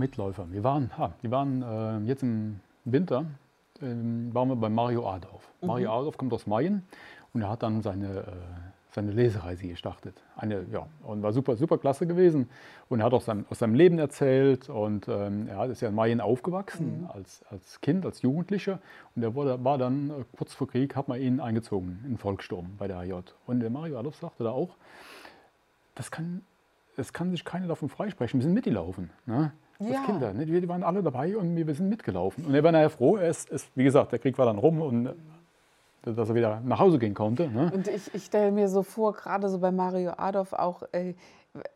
Mitläufer. Wir waren, ah, wir waren äh, jetzt im Winter, ähm, waren wir bei Mario Adorf. Mhm. Mario Adorf kommt aus Mayen und er hat dann seine, äh, seine Lesereise gestartet. Eine, ja, und war super, super klasse gewesen. Und er hat auch sein, aus seinem Leben erzählt und ähm, er ist ja in Mayen aufgewachsen mhm. als, als Kind, als Jugendlicher. Und er wurde, war dann äh, kurz vor Krieg, hat man ihn eingezogen in Volkssturm bei der AJ. Und der Mario Adorf sagte da auch, das kann, das kann sich keiner davon freisprechen. Wir sind mitgelaufen. Ne? Als ja. Kinder. Ne? Wir waren alle dabei und wir sind mitgelaufen. Und er war nachher froh. Er ist, ist, wie gesagt, der Krieg war dann rum und äh, dass er wieder nach Hause gehen konnte. Ne? Und ich, ich stelle mir so vor, gerade so bei Mario Adolf auch, äh,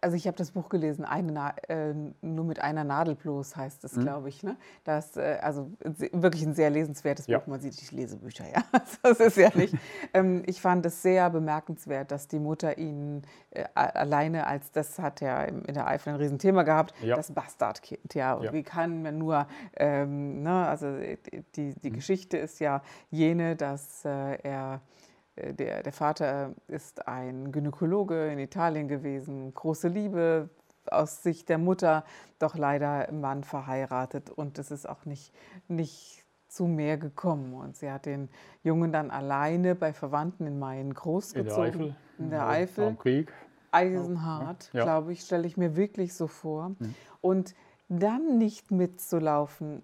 also ich habe das Buch gelesen, äh, nur mit einer Nadel bloß heißt es, mhm. glaube ich. Ne? Das äh, also wirklich ein sehr lesenswertes ja. Buch. Man sieht, ich lese Bücher, ja. Das ist ja nicht. ähm, ich fand es sehr bemerkenswert, dass die Mutter ihn äh, alleine als das hat er in der Eifel ein Riesenthema gehabt, ja. das Bastardkind. Ja, und ja. wie kann man nur, ähm, ne? also die, die mhm. Geschichte ist ja jene, dass äh, er der, der Vater ist ein Gynäkologe in Italien gewesen, große Liebe aus Sicht der Mutter, doch leider im Mann verheiratet und es ist auch nicht, nicht zu mehr gekommen. Und sie hat den Jungen dann alleine bei Verwandten in Mayen großgezogen. In der Eifel. In der Eifel. Am Krieg. Eisenhart, ja. glaube ich, stelle ich mir wirklich so vor. Mhm. Und dann nicht mitzulaufen,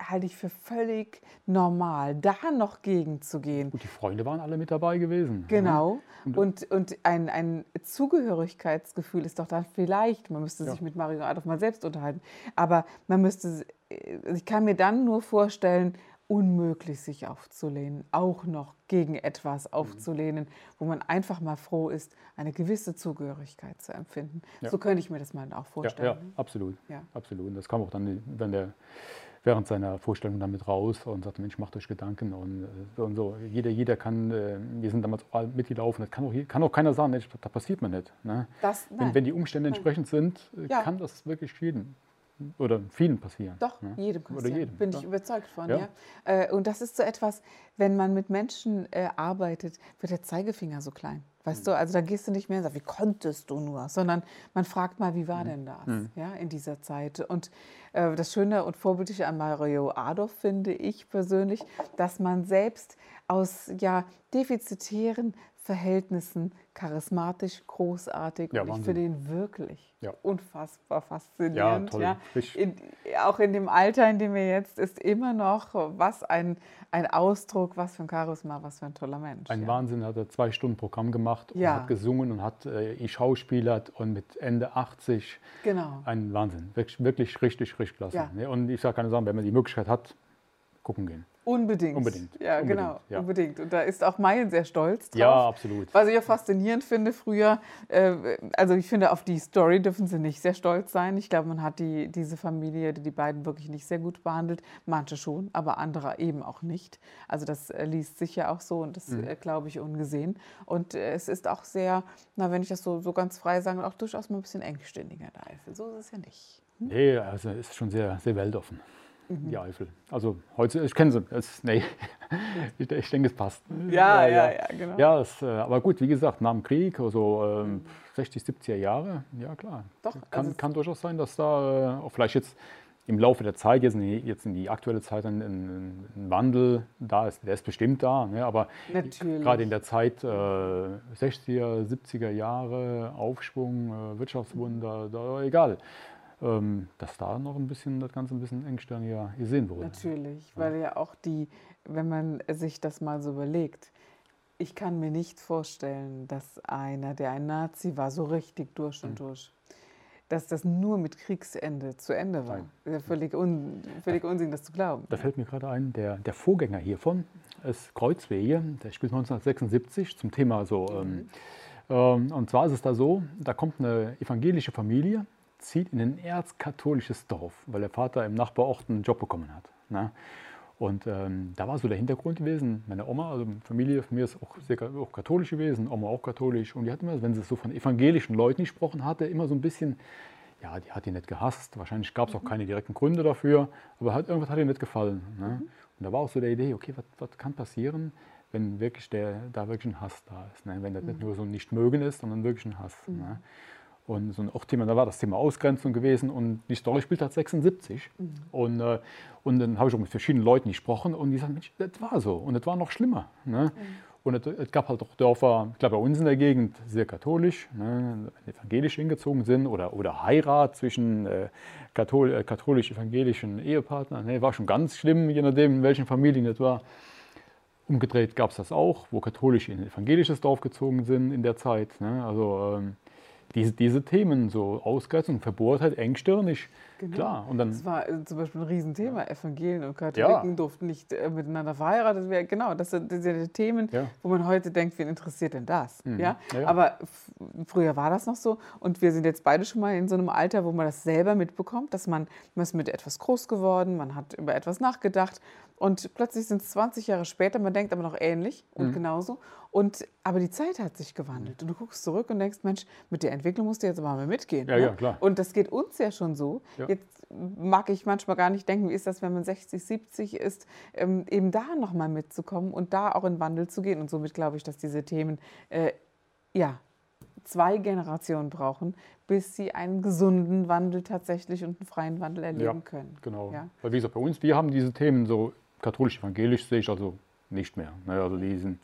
halte ich für völlig normal, da noch gegenzugehen. Und die Freunde waren alle mit dabei gewesen. Genau. Ja. Und, und ein, ein Zugehörigkeitsgefühl ist doch dann vielleicht, man müsste sich ja. mit Mario Adolf mal selbst unterhalten, aber man müsste, äh, ich kann mir dann nur vorstellen, unmöglich, sich aufzulehnen, auch noch gegen etwas mhm. aufzulehnen, wo man einfach mal froh ist, eine gewisse Zugehörigkeit zu empfinden. Ja. So könnte ich mir das mal auch vorstellen. Ja, ja absolut. Ja. absolut. Und das kam auch dann, wenn der während seiner Vorstellung damit raus und sagte, Mensch, macht euch Gedanken und, äh, und so. Jeder, jeder kann, äh, wir sind damals mitgelaufen, das kann auch, kann auch keiner sagen, Mensch, da passiert mir nicht. Ne? Das, wenn, wenn, die Umstände entsprechend sind, äh, ja. kann das wirklich jeden oder vielen passieren. Doch, ne? jedem passieren. Oder jedem. Bin ich überzeugt von. Ja. ja. Und das ist so etwas, wenn man mit Menschen arbeitet, wird der Zeigefinger so klein. Weißt mhm. du, also da gehst du nicht mehr und sagst, wie konntest du nur, sondern man fragt mal, wie war mhm. denn das mhm. ja, in dieser Zeit? Und äh, das Schöne und Vorbildliche an Mario Adolf finde ich persönlich, dass man selbst aus ja, defizitären Verhältnissen charismatisch, großartig ja, und ich finde ihn wirklich ja. unfassbar faszinierend. Ja. In, auch in dem Alter, in dem er jetzt ist, immer noch was ein, ein Ausdruck, was für ein Charisma, was für ein toller Mensch. Ein Wahnsinn, hat er zwei Stunden Programm gemacht und hat gesungen und hat äh, geschauspielert und mit Ende 80. Genau. Ein Wahnsinn, wirklich, wirklich richtig, richtig klasse. Und ich sage keine Sachen, wenn man die Möglichkeit hat, gucken gehen. Unbedingt. Unbedingt. Ja, unbedingt, genau. Ja. Unbedingt. Und da ist auch Mayen sehr stolz drauf. Ja, absolut. Was ich auch faszinierend finde früher, äh, also ich finde, auf die Story dürfen sie nicht sehr stolz sein. Ich glaube, man hat die, diese Familie, die, die beiden wirklich nicht sehr gut behandelt. Manche schon, aber andere eben auch nicht. Also das äh, liest sich ja auch so und das mhm. äh, glaube ich ungesehen. Und äh, es ist auch sehr, na, wenn ich das so, so ganz frei sage, auch durchaus mal ein bisschen engstirniger, der Eifel. So ist es ja nicht. Hm? Nee, also es ist schon sehr, sehr weltoffen mhm. die Eifel. Also heute, ich kenne sie. Es, nee, ich, ich, denke, es passt. Ja, ja, ja, ja genau. Ja, es, äh, aber gut, wie gesagt, nach dem Krieg, also ähm, 60, 70er Jahre, ja klar. Doch, kann, also kann durchaus sein, dass da äh, auch vielleicht jetzt im Laufe der Zeit, jetzt in die, jetzt in die aktuelle Zeit, ein, ein, Wandel da ist. Der ist bestimmt da, ne? aber Natürlich. gerade in der Zeit äh, 60er, 70er Jahre, Aufschwung, äh, Wirtschaftswunder, da, egal dass da noch ein bisschen das Ganze ein bisschen engstirniger gesehen wurde. Natürlich, weil ja auch die, wenn man sich das mal so überlegt, ich kann mir nicht vorstellen, dass einer, der ein Nazi war, so richtig durch und mhm. durch, dass das nur mit Kriegsende zu Ende war. Nein. Ja völlig, un, völlig Unsinn, das zu glauben. Da fällt mir gerade ein, der, der Vorgänger hiervon ist Kreuzwege, der spielt 1976 zum Thema so. Ähm, mhm. Ähm, und zwar ist es da so, da kommt eine evangelische Familie zieht in ein erzkatholisches Dorf, weil der Vater im Nachbarort einen Job bekommen hat. Ne? Und ähm, da war so der Hintergrund gewesen. Meine Oma, also Familie von mir ist auch sehr auch katholisch gewesen, Oma auch katholisch. Und die hat immer, wenn sie so von evangelischen Leuten gesprochen hatte, immer so ein bisschen, ja, die hat die nicht gehasst. Wahrscheinlich gab es auch keine direkten Gründe dafür, aber hat, irgendwas hat ihr nicht gefallen. Ne? Mhm. Und da war auch so der Idee, okay, was, was kann passieren, wenn wirklich der, da wirklich ein Hass da ist. Ne? Wenn das mhm. nicht nur so ein Nicht-Mögen ist, sondern wirklich ein Hass. Mhm. Ne? Und so ein auch Thema, da war das Thema Ausgrenzung gewesen und die Story spielt halt 76. Mhm. Und, äh, und dann habe ich auch mit verschiedenen Leuten gesprochen und die sagten, Mensch, das war so und das war noch schlimmer. Ne? Mhm. Und es, es, gab halt auch Dörfer, ich glaube bei uns in der Gegend, sehr katholisch, ne, evangelisch hingezogen sind oder, oder Heirat zwischen äh, Kathol äh, katholisch-evangelischen Ehepartnern. Ne, war schon ganz schlimm, je nachdem, in welchen Familien das war. Umgedreht gab es das auch, wo katholisch in ein evangelisches Dorf gezogen sind in der Zeit. Ne? Also ähm, diese, diese Themen, so Ausgrenzung, Verbohrtheit, engstirnig, genau. klar. Und dann, das war äh, zum Beispiel ein Riesenthema. Evangelien und Katholiken ja. durften nicht äh, miteinander verheiratet werden. Genau, das sind diese Themen, ja. wo man heute denkt, wen interessiert denn das? Mhm. Ja? Aber früher war das noch so. Und wir sind jetzt beide schon mal in so einem Alter, wo man das selber mitbekommt, dass man, man ist mit etwas groß geworden, man hat über etwas nachgedacht und plötzlich sind es 20 Jahre später, man denkt aber noch ähnlich und mhm. genauso. Und, aber die Zeit hat sich gewandelt. Und du guckst zurück und denkst, Mensch, mit der Entwicklung musst du jetzt aber mal mitgehen. Ja, ne? ja, klar. Und das geht uns ja schon so. Ja. Jetzt mag ich manchmal gar nicht denken, wie ist das, wenn man 60, 70 ist, ähm, eben da nochmal mitzukommen und da auch in Wandel zu gehen. Und somit glaube ich, dass diese Themen, äh, ja, zwei Generationen brauchen, bis sie einen gesunden Wandel tatsächlich und einen freien Wandel erleben ja, können. Genau. Ja? Weil wie gesagt, bei uns, wir haben diese Themen so katholisch-evangelisch sehe ich also nicht mehr. Ne? Also die sind,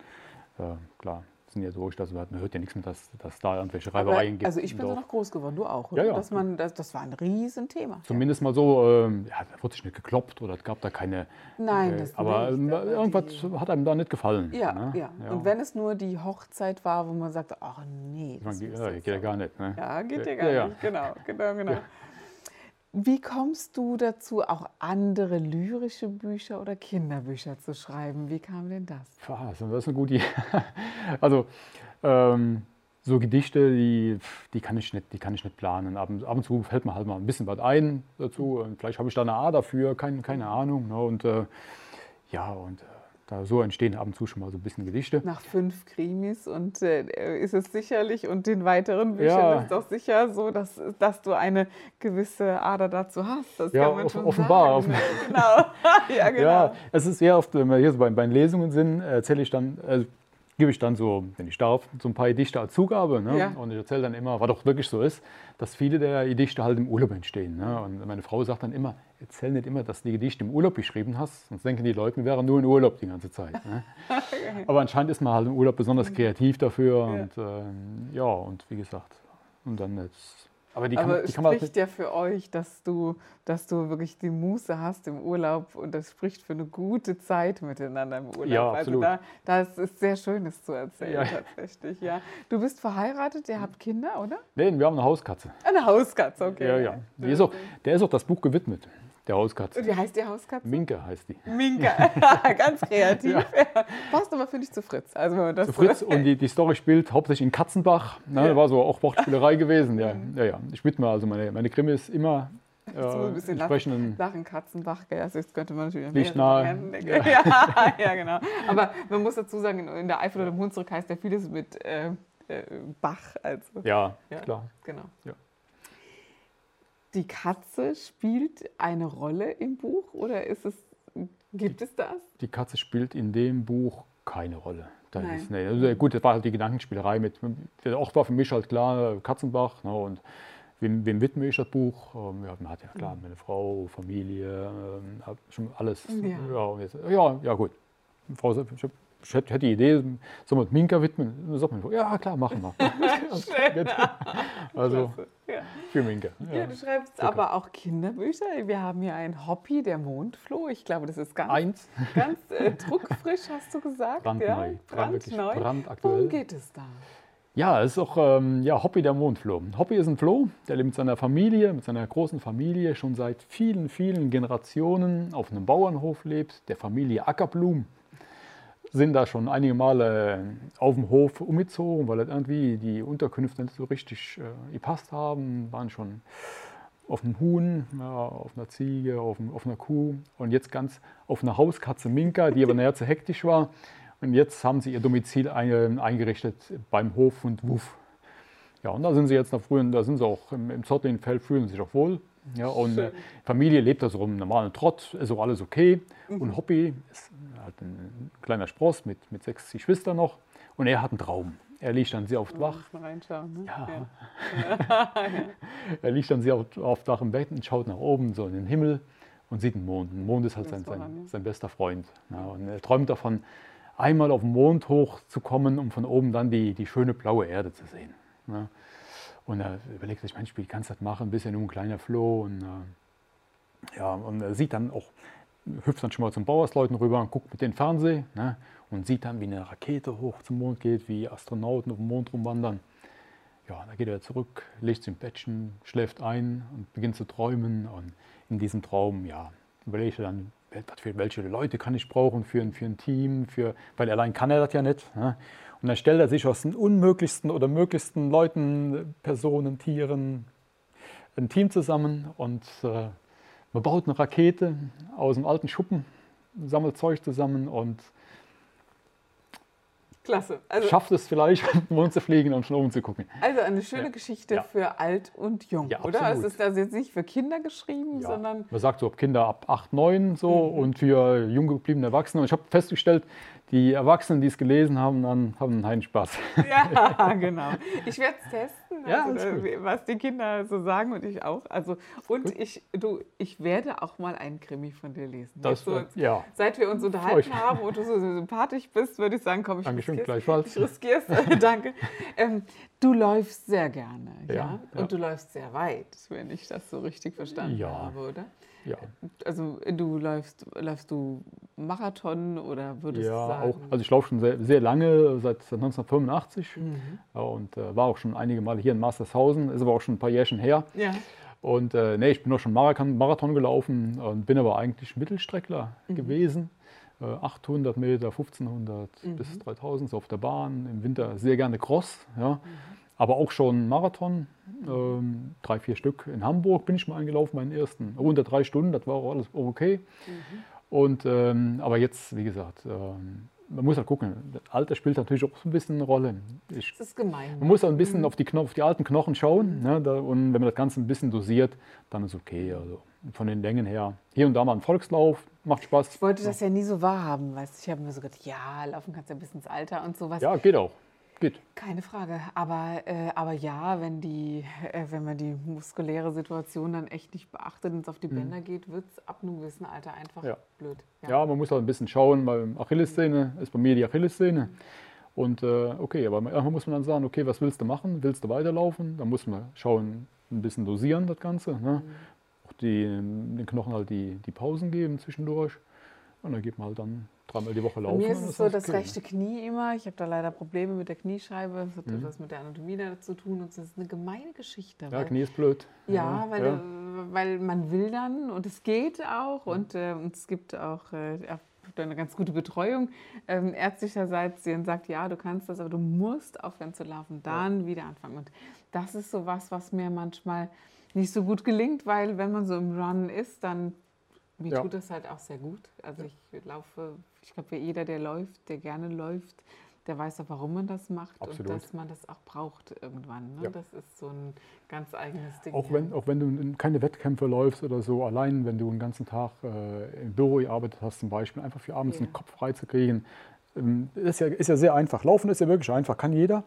äh, klar, sind ja durch, dass man hört ja nichts mehr, dass, dass da irgendwelche Reibereien gibt. Also ich bin so noch groß geworden, du auch, oder? Ja, ja. Dass man, das, das war ein Riesenthema. Zumindest ja. mal so, ähm, ja, da wurde sich nicht gekloppt oder es gab da keine... Nein, äh, das Aber nicht, irgendwas die... hat einem da nicht gefallen. Ja, ne? ja, Und wenn es nur die Hochzeit war, wo man sagte, ach nee, das man, ja, geht ja gar nicht. Ne? Ja, geht ja gar nicht, genau, genau, genau. Wie kommst du dazu, auch andere lyrische Bücher oder Kinderbücher zu schreiben? Wie kam denn das? Das ist eine gute Idee. Also ähm, so Gedichte, die, die, kann ich nicht, die kann ich nicht planen. Ab, ab, und zu fällt mir halt mal ein bisschen was ein dazu. Vielleicht habe ich da eine A dafür, kein, keine Ahnung. Ne? Und äh, ja, und äh, da so entstehen ab und zu schon mal so ein bisschen Gedichte. Nach fünf Krimis und äh, ist es sicherlich und den weiteren Büchern ja. ist doch sicher so, dass, dass du eine gewisse Ader dazu hast. Das ja, kann man schon offenbar. Sagen. genau. ja, genau. Ja, es ist sehr oft, wenn wir hier so bei, bei Lesungen sind, erzähle ich dann, äh, gebe ich dann so, wenn ich darf, so ein paar Gedichte als Zugabe. Ne? Ja. Und ich erzähle dann immer, was doch wirklich so ist, dass viele der Gedichte halt im Urlaub entstehen. Ne? Und meine Frau sagt dann immer, erzähl nicht immer, dass du die Gedichte im Urlaub geschrieben hast, sonst denken die Leute, wir wären nur in Urlaub die ganze Zeit. Ne? Aber anscheinend ist man halt im Urlaub besonders kreativ dafür. Ja. Und ähm, ja, und wie gesagt, und dann jetzt aber die kann, Aber die spricht ja für euch, dass du, dass du wirklich die Muße hast im Urlaub und das spricht für eine gute Zeit miteinander im Urlaub. Ja, also absolut. Also da, das ist sehr Schönes zu erzählen ja. tatsächlich. Ja. Du bist verheiratet, ihr habt Kinder, oder? Nein, wir haben eine Hauskatze. Eine Hauskatze, okay. Ja, ja. Ist auch, der ist auch das Buch gewidmet. Der Hauskatze. Wie heißt die Hauskatze? Minke heißt die. Minke, ganz kreativ. Ja. Passt aber, finde ich, zu Fritz. Also, wenn man das zu Fritz und die, die Story spielt hauptsächlich in Katzenbach. Ne, ja. War so auch Wortspielerei gewesen. Ja, ja, ja. Ich widme also meine, meine Krimis immer äh, so ein bisschen entsprechenden Lachen, Katzenbach, gell? Also das könnte man natürlich nicht nahe. Ja. ja. ja, genau. Aber man muss dazu sagen, in der Eifel oder im Hunsrück heißt ja vieles mit äh, äh, Bach. Also. Ja, ja, klar. Genau. Ja. Die Katze spielt eine Rolle im Buch oder ist es, gibt die, es das? Die Katze spielt in dem Buch keine Rolle. Ist, nee, also gut, das war halt die Gedankenspielerei mit. Ort war für mich halt klar Katzenbach. Ne, und wem, wem widme ich das Buch? Ähm, ja, man hat ja klar meine Frau, Familie, ähm, schon alles. Ja, ja, jetzt, ja, ja gut. Frau, ich habe ich hätte die Idee, soll man Minka widmen? Dann sagt man, ja klar, machen wir. also ja. für Minka. Ja. ja du schreibst Super. aber auch Kinderbücher. Wir haben hier ein Hobby, der Mondfloh. Ich glaube, das ist ganz, Eins. ganz äh, druckfrisch, hast du gesagt. Brandneu. Ja? Brandneu. Brandaktuell. Worum geht es da? Ja, es ist auch ähm, ja, Hobby der Mondfloh. Hobby ist ein Floh, der lebt mit seiner Familie, mit seiner großen Familie schon seit vielen, vielen Generationen auf einem Bauernhof lebt, der Familie Ackerblum. Sind da schon einige Male auf dem Hof umgezogen, weil irgendwie die Unterkünfte nicht so richtig äh, gepasst haben. Waren schon auf einem Huhn, ja, auf einer Ziege, auf, auf, einer Kuh und jetzt ganz auf einer Hauskatze Minka, die aber näher zu hektisch war. Und jetzt haben sie ihr Domizil eingerichtet beim Hof und Wuff. Ja, und da sind sie jetzt noch früher, da sind sie auch im, im Zottlinfeld, fühlen sich auch wohl. Ja, und äh, Familie lebt da so im normalen Trott, ist auch alles okay. Mhm. Und Hobby ist halt ein kleiner Spross mit, mit sechs Geschwistern noch. Und er hat einen Traum. Er liegt dann sehr oft wach. Ne? Ja. ja. er liegt dann sehr oft, oft wach im Bett und schaut nach oben, so in den Himmel und sieht den Mond. Der Mond ist halt sein, sein, sein, bester Freund. Ja, und er träumt davon, einmal auf den Mond hochzukommen, um von oben dann die, die schöne blaue Erde zu sehen. Ja. Und er überlegt sich, Mensch, wie kannst du das machen? Ein bisschen nur ein kleiner Floh. Und, äh, ja, und er sieht dann auch, hüpft dann schon mal zum Bauersleuten rüber und guckt mit dem Fernsehen ne, und sieht dann, wie eine Rakete hoch zum Mond geht, wie Astronauten auf dem Mond rumwandern. Ja, dann geht er zurück, legt sich im Bettchen, schläft ein und beginnt zu träumen. Und in diesem Traum, ja, überlegt er dann, welche Leute kann ich brauchen für, für ein Team, für, weil allein kann er das ja nicht. Ne? Und dann stellt er sich aus den unmöglichsten oder möglichsten Leuten, Personen, Tieren ein Team zusammen und äh, man baut eine Rakete aus einem alten Schuppen, sammelt Zeug zusammen und Klasse. Also, schafft es vielleicht, um zu fliegen und schon oben zu gucken. Also eine schöne ja. Geschichte ja. für alt und jung, ja, oder? Es ist also jetzt nicht für Kinder geschrieben, sondern. Man sagt so, Kinder ab 8, 9 so mhm. und für jung gebliebene Erwachsene. Und ich habe festgestellt, die Erwachsenen, die es gelesen haben, dann haben einen Spaß. Ja, genau. Ich werde es testen, also, ja, was die Kinder so sagen und ich auch. Also, und ich, du, ich werde auch mal einen Krimi von dir lesen. Das, so, ja. Seit wir uns unterhalten haben und du so sympathisch bist, würde ich sagen, komm, ich Dankeschön, gleichfalls. Ich riskiere es. Danke. Ähm, du läufst sehr gerne, ja? ja? Und du läufst sehr weit, wenn ich das so richtig verstanden habe, oder? Ja. Also du läufst, läufst du Marathon oder würdest ja, du sagen? Auch, also ich laufe schon sehr, sehr lange, seit 1985 mhm. ja, und äh, war auch schon einige Male hier in Mastershausen, ist aber auch schon ein paar Jährchen her. Ja. Und äh, nee, ich bin auch schon Marathon, Marathon gelaufen und bin aber eigentlich Mittelstreckler mhm. gewesen. Äh, 800 Meter, 1500 mhm. bis 3000 so auf der Bahn, im Winter sehr gerne Cross. Ja. Aber auch schon Marathon, ähm, drei, vier Stück. In Hamburg bin ich mal eingelaufen, meinen ersten. Unter drei Stunden, das war auch alles okay. Mhm. Und, ähm, aber jetzt, wie gesagt, ähm, man muss halt gucken. Das Alter spielt natürlich auch so ein bisschen eine Rolle. Ich, das ist gemein. Man muss auch ein bisschen mhm. auf, die auf die alten Knochen schauen. Ne, da, und wenn man das Ganze ein bisschen dosiert, dann ist okay. Also von den Längen her. Hier und da mal ein Volkslauf, macht Spaß. Ich wollte das ja nie so wahrhaben, weißt Ich habe mir so gedacht, ja, laufen kannst du ja bis ins Alter und sowas. Ja, geht auch. Geht. Keine Frage. Aber, äh, aber ja, wenn, die, äh, wenn man die muskuläre Situation dann echt nicht beachtet und es auf die mhm. Bänder geht, wird es ab einem gewissen Alter einfach ja. blöd. Ja. ja. man muss halt ein bisschen schauen. Bei Achillessehne ist bei mir die Achillessehne. Und äh, okay, aber irgendwann muss man dann sagen, okay, was willst du machen? Willst du weiterlaufen? Dann muss man schauen, ein bisschen dosieren das Ganze. Ne? Mhm. Auch die, den Knochen halt die, die Pausen geben zwischendurch. Und dann geht man halt dann dreimal die Woche laufen. Bei mir ist es so das rechte Knie immer. Ich habe da leider Probleme mit der Kniescheibe. Das hat mhm. etwas mit der Anatomie da zu tun. Und das ist eine gemeine Geschichte. Ja, Knie ist blöd. Ja, weil, ja. weil man will dann und es geht auch. Und, äh, und es gibt auch äh, eine ganz gute Betreuung ähm, ärztlicherseits, die dann sagt, ja, du kannst das, aber du musst aufhören zu laufen, dann ja. wieder anfangen. Und das ist so was, was mir manchmal nicht so gut gelingt, weil wenn man so im Run ist, dann mir ja. tut das halt auch sehr gut. Also ich laufe, ich glaube, jeder, der läuft, der gerne läuft, der weiß auch, warum man das macht Absolut. und dass man das auch braucht irgendwann. Ne? Ja. Das ist so ein ganz eigenes Ding. Auch wenn, auch wenn du keine Wettkämpfe läufst oder so, allein wenn du den ganzen Tag äh, im Büro gearbeitet hast zum Beispiel, einfach für abends ja. den Kopf frei zu kriegen, ähm, ist, ja, ist ja sehr einfach. Laufen ist ja wirklich einfach, kann jeder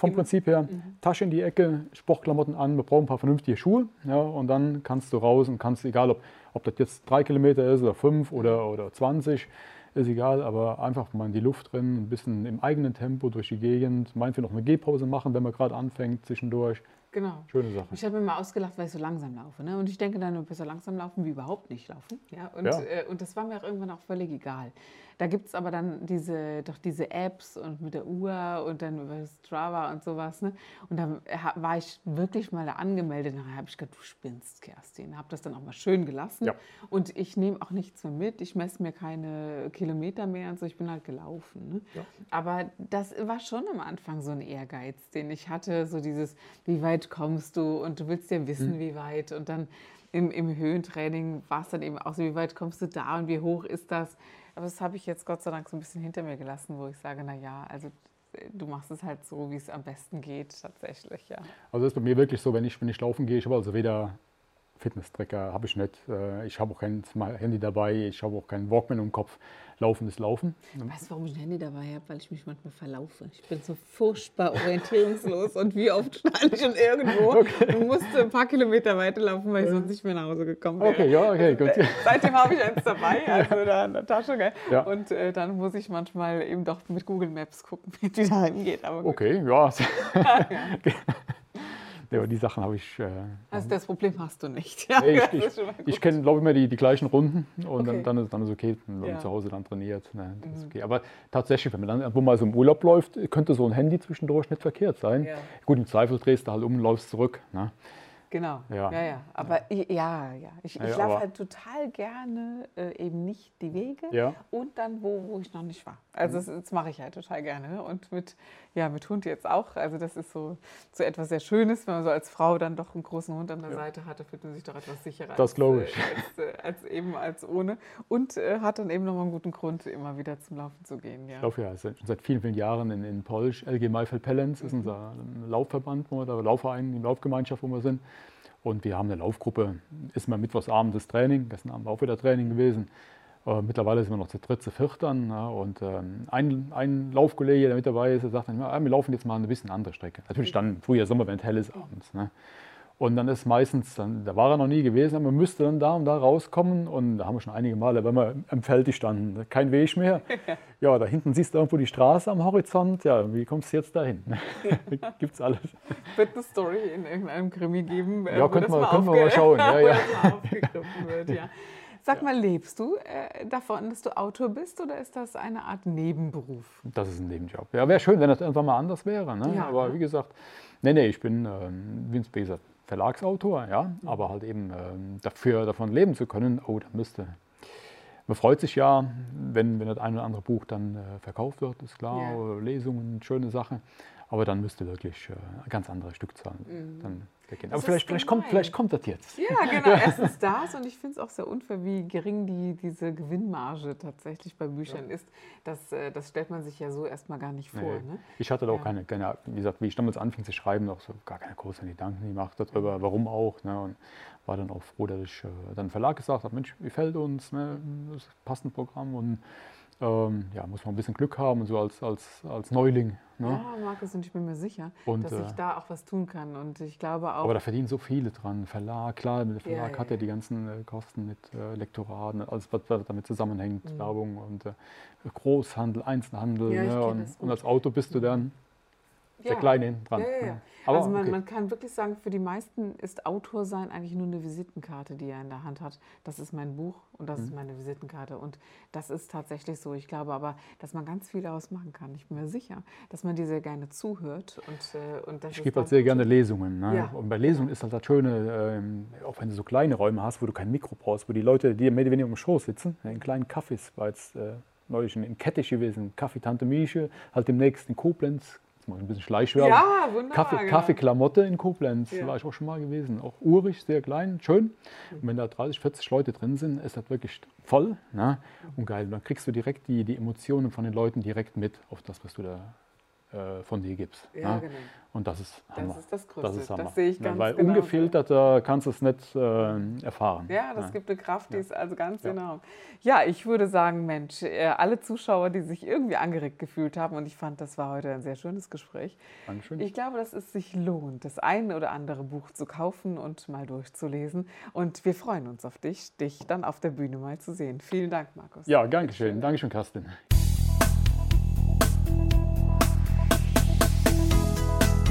vom Prinzip her. Mhm. Tasche in die Ecke, Sportklamotten an, wir brauchen ein paar vernünftige Schuhe. Ja, und dann kannst du raus und kannst, egal ob, ob das jetzt drei Kilometer ist oder fünf oder, oder 20, ist egal, aber einfach mal in die Luft drin, ein bisschen im eigenen Tempo durch die Gegend, meinetwegen noch eine Gehpause machen, wenn man gerade anfängt zwischendurch. Genau. Schöne Sache. Ich habe mir mal ausgelacht, weil ich so langsam laufe. Ne? Und ich denke dann, besser langsam laufen wie überhaupt nicht laufen. Ja? Und, Ja. Äh, und das war mir auch irgendwann auch völlig egal. Da gibt es aber dann diese, doch diese Apps und mit der Uhr und dann über Strava und sowas. Ne? Und dann war ich wirklich mal da angemeldet. Dann habe ich gedacht, du spinnst, Kerstin. Habe das dann auch mal schön gelassen. Ja. Und ich nehme auch nichts mehr mit. Ich messe mir keine Kilometer mehr und so. Ich bin halt gelaufen. Ne? Ja. Aber das war schon am Anfang so ein Ehrgeiz, den ich hatte. So dieses, wie weit kommst du und du willst ja wissen, wie weit. Und dann im, im Höhentraining war es dann eben auch so, wie weit kommst du da und wie hoch ist das. Aber das habe ich jetzt Gott sei Dank so ein bisschen hinter mir gelassen, wo ich sage, na ja, also äh, du machst es halt so, wie es am besten geht, tatsächlich, ja. Also das ist bei mir wirklich so, wenn ich, wenn ich laufen gehe, ich habe also weder Fitness-Tracker, habe ich nicht. Äh, Ich habe auch kein Handy dabei, ich habe auch keinen Walkman im Kopf. Laufen ist Laufen. Weißt du, warum ich ein Handy dabei habe? Weil ich mich manchmal verlaufe. Ich bin so furchtbar orientierungslos und wie oft stand ich schon irgendwo und musste ein paar Kilometer weiterlaufen, weil ich sonst nicht mehr nach Hause gekommen wäre. Okay, ja, okay, gut. Äh, Seitdem habe ich eins dabei, also da in der Tasche. Gell? Ja. Und äh, dann muss ich manchmal eben doch mit Google Maps gucken, wie es wieder. Aber gut. Okay, ja. ja aber die Sachen habe ich. Äh, Also das Problem hast du nicht. Ja, Nee, ich, ich, ich kenne, glaube ich, immer die, die gleichen Runden und Okay. dann, dann, ist, dann ist okay, wenn man Ja. Mhm. zu Hause dann trainiert. Ne, ist okay. Aber tatsächlich, wenn man dann irgendwo mal so im Urlaub läuft, könnte so ein Handy zwischendurch nicht verkehrt sein. Ja. Gut, im Zweifel drehst du halt um und läufst zurück. Ne? Genau. Ja. Ja, ja. Aber ja, ja. Ich, Ja, ich ja, laufe halt total gerne äh, eben nicht die Wege und dann, wo, wo ich noch nicht war. Also das, das mache ich halt total gerne. ne? Und mit, ja, mit Hund jetzt auch. Also das ist so, so etwas sehr Schönes, wenn man so als Frau dann doch einen großen Hund an der Seite hat, da fühlt man sich doch etwas sicherer Das als, glaube ich. Äh, als, äh, als eben als ohne. Und äh, hat dann eben nochmal einen guten Grund, immer wieder zum Laufen zu gehen. Ich laufe ja seit, schon seit vielen, vielen Jahren in, in Polsch. LG Maifeld-Pellenz Mhm. ist unser Laufverband, wo wir, oder Laufverein, die Laufgemeinschaft, wo wir sind. Und wir haben eine Laufgruppe, ist mal mittwochsabend das Training, gestern Abend war auch wieder Training gewesen. Äh, mittlerweile sind wir noch zu dritt, zu viert dann. Und ähm, ein, ein Laufkollege, der mit dabei ist, sagt dann, ja, wir laufen jetzt mal eine bisschen andere Strecke. Natürlich dann Frühjahr, Sommer, wenn es hell ist abends. Ne? Und dann ist meistens, dann, da war er noch nie gewesen, aber man müsste dann da und da rauskommen. Und da haben wir schon einige Male, wenn wir im Feld gestanden, kein Weg mehr. Ja, da hinten siehst du irgendwo die Straße am Horizont. Ja, wie kommst du jetzt dahin? Gibt's alles. Wird eine Story in irgendeinem Krimi geben? äh, Ja, wo könnten wir- könnten wir mal schauen, ja, ja. wird, ja. Sag mal, lebst du äh, davon, dass du Autor bist oder ist das eine Art Nebenberuf? Das ist ein Nebenjob. Ja, wäre schön, wenn das irgendwann mal anders wäre. Ne? Ja. Aber wie gesagt, nee, nee, ich bin, ähm, wie gesagt, Verlagsautor, ja, aber halt eben ähm, dafür, davon leben zu können, oh, da müsste. Man freut sich ja, wenn, wenn das ein oder andere Buch dann äh, verkauft wird, ist klar, oder Lesungen, schöne Sache. Aber dann müsste wirklich äh, ganz andere Stückzahl dann weggehen. Mhm. Das Aber vielleicht, vielleicht, kommt, vielleicht kommt das jetzt. Ja, genau. Erstens das und ich finde es auch sehr unfair, wie gering die, diese Gewinnmarge tatsächlich bei Büchern ist. Das, äh, das stellt man sich ja so erstmal gar nicht vor. Nee. Ne? Ich hatte da auch Ja. keine, keine, wie gesagt, wie ich damals anfing zu schreiben, auch so gar keine großen Gedanken gemacht darüber, warum auch. Ne? Und war dann auch froh, dass ich äh, dann Verlag gesagt habe, Mensch, gefällt uns, ne? das passt ein Programm und ähm, ja, muss man ein bisschen Glück haben, so als, als, als Neuling. Ne? Ja, Markus, und ich bin mir sicher, Und, dass äh, ich da auch was tun kann. Und ich glaube auch. Aber da verdienen so viele dran. Verlag, klar, der Verlag ja, hat ja die ganzen äh, Kosten mit äh, Lektoraten, alles, was, was damit zusammenhängt, Mhm. Werbung und äh, Großhandel, Einzelhandel. Ja, ne? und, und als Auto bist du dann der Ja. Kleine hinten dran. Ne? Aber, also man, okay. man kann wirklich sagen, für die meisten ist Autor sein eigentlich nur eine Visitenkarte, die er in der Hand hat. Das ist mein Buch und das Mhm. ist meine Visitenkarte. Und das ist tatsächlich so. Ich glaube aber, dass man ganz viel daraus machen kann. Ich bin mir sicher, dass man dir sehr gerne zuhört. Und, äh, und Ich gebe halt sehr gerne Lesungen. Ne? Ja. Und bei Lesungen ist halt das Schöne, ähm, auch wenn du so kleine Räume hast, wo du kein Mikro brauchst, wo die Leute dir mehr oder weniger im Schoß sitzen, in kleinen Cafés, war jetzt äh, neulich in, Kettich gewesen, Kaffee Tante Miesche, halt demnächst in Koblenz, jetzt mache ich ein bisschen Schleichwerbung. Ja, wunderbar. Kaffee, genau. Kaffeeklamotte in Koblenz, Ja. war ich auch schon mal gewesen. Auch urig, sehr klein, schön. Und wenn da 30, 40 Leute drin sind, ist das wirklich voll ne? und geil. Dann kriegst du direkt die, die Emotionen von den Leuten direkt mit auf das, was du da äh, von dir gibst. Ja, ne? genau. Und das ist Hammer. ist das Größte. Das ist Das Hammer. sehe ich Ja, ganz Weil genau ungefilterter kannst du es nicht äh, erfahren. Ja, das gibt eine Kraft, die ist also ganz Ja. enorm. Ja, ich würde sagen, Mensch, äh, alle Zuschauer, die sich irgendwie angeregt gefühlt haben, und ich fand, das war heute ein sehr schönes Gespräch. Dankeschön. Ich glaube, dass es sich lohnt, das eine oder andere Buch zu kaufen und mal durchzulesen. Und wir freuen uns auf dich, dich dann auf der Bühne mal zu sehen. Vielen Dank, Markus. ja, Dankeschön. Dankeschön, Kerstin.